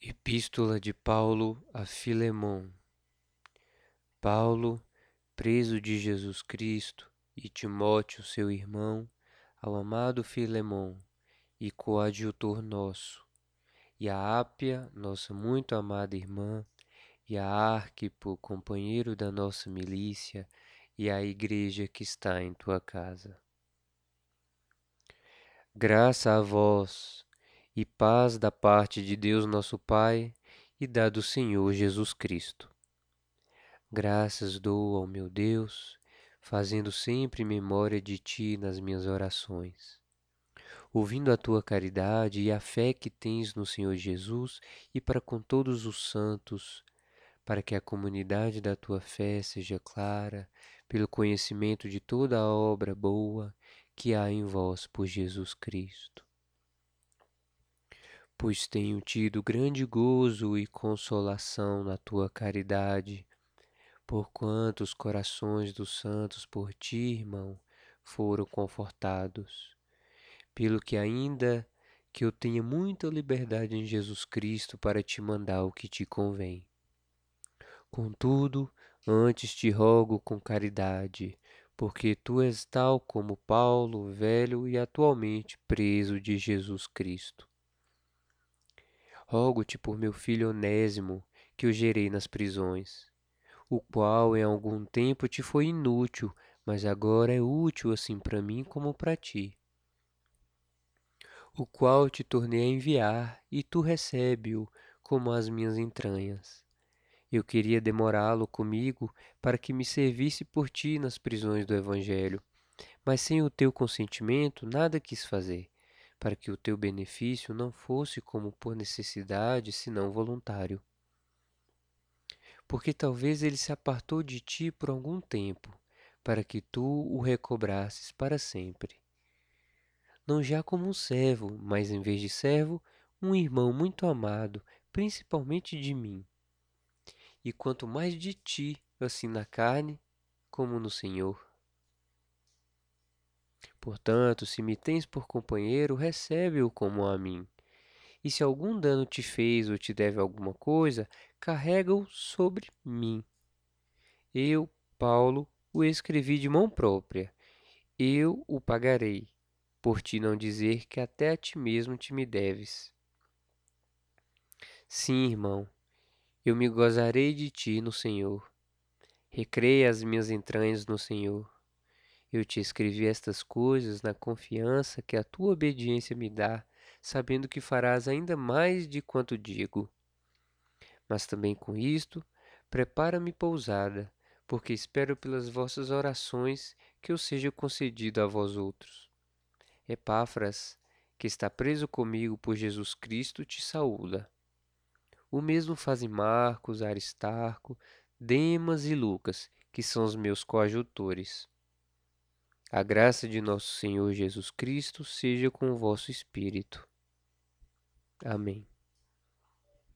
Epístola de Paulo a Filemon. Paulo, preso de Jesus Cristo, e Timóteo, seu irmão, ao amado Filemon e coadjutor nosso, e a Ápia, nossa muito amada irmã, e a Arquipo, companheiro da nossa milícia, e a igreja que está em tua casa. Graça a vós, e paz da parte de Deus nosso Pai e da do Senhor Jesus Cristo. Graças dou ao meu Deus, fazendo sempre memória de Ti nas minhas orações. Ouvindo a tua caridade e a fé que tens no Senhor Jesus e para com todos os santos, para que a comunidade da tua fé seja clara, pelo conhecimento de toda a obra boa que há em vós por Jesus Cristo pois tenho tido grande gozo e consolação na tua caridade, porquanto os corações dos santos por ti, irmão, foram confortados. Pelo que ainda que eu tenha muita liberdade em Jesus Cristo para te mandar o que te convém. Contudo, antes te rogo com caridade, porque tu és tal como Paulo, velho e atualmente preso de Jesus Cristo Rogo-te por meu filho Onésimo, que eu gerei nas prisões, o qual em algum tempo te foi inútil, mas agora é útil assim para mim como para ti. O qual te tornei a enviar, e tu recebe-o como as minhas entranhas. Eu queria demorá-lo comigo para que me servisse por ti nas prisões do Evangelho, mas sem o teu consentimento nada quis fazer para que o teu benefício não fosse como por necessidade, senão voluntário. Porque talvez ele se apartou de ti por algum tempo, para que tu o recobrasses para sempre. Não já como um servo, mas em vez de servo, um irmão muito amado, principalmente de mim. E quanto mais de ti, assim na carne como no Senhor. Portanto, se me tens por companheiro, recebe-o como a mim. E se algum dano te fez ou te deve alguma coisa, carrega-o sobre mim. Eu, Paulo, o escrevi de mão própria. Eu o pagarei, por ti não dizer que até a ti mesmo te me deves. Sim, irmão, eu me gozarei de ti no Senhor. Recreia as minhas entranhas no Senhor. Eu te escrevi estas coisas na confiança que a tua obediência me dá, sabendo que farás ainda mais de quanto digo. Mas também com isto, prepara-me pousada, porque espero pelas vossas orações que eu seja concedido a vós outros. Epáfras, que está preso comigo por Jesus Cristo, te saúda. O mesmo fazem Marcos, Aristarco, Demas e Lucas, que são os meus coadjutores. A graça de nosso Senhor Jesus Cristo seja com o vosso espírito. Amém.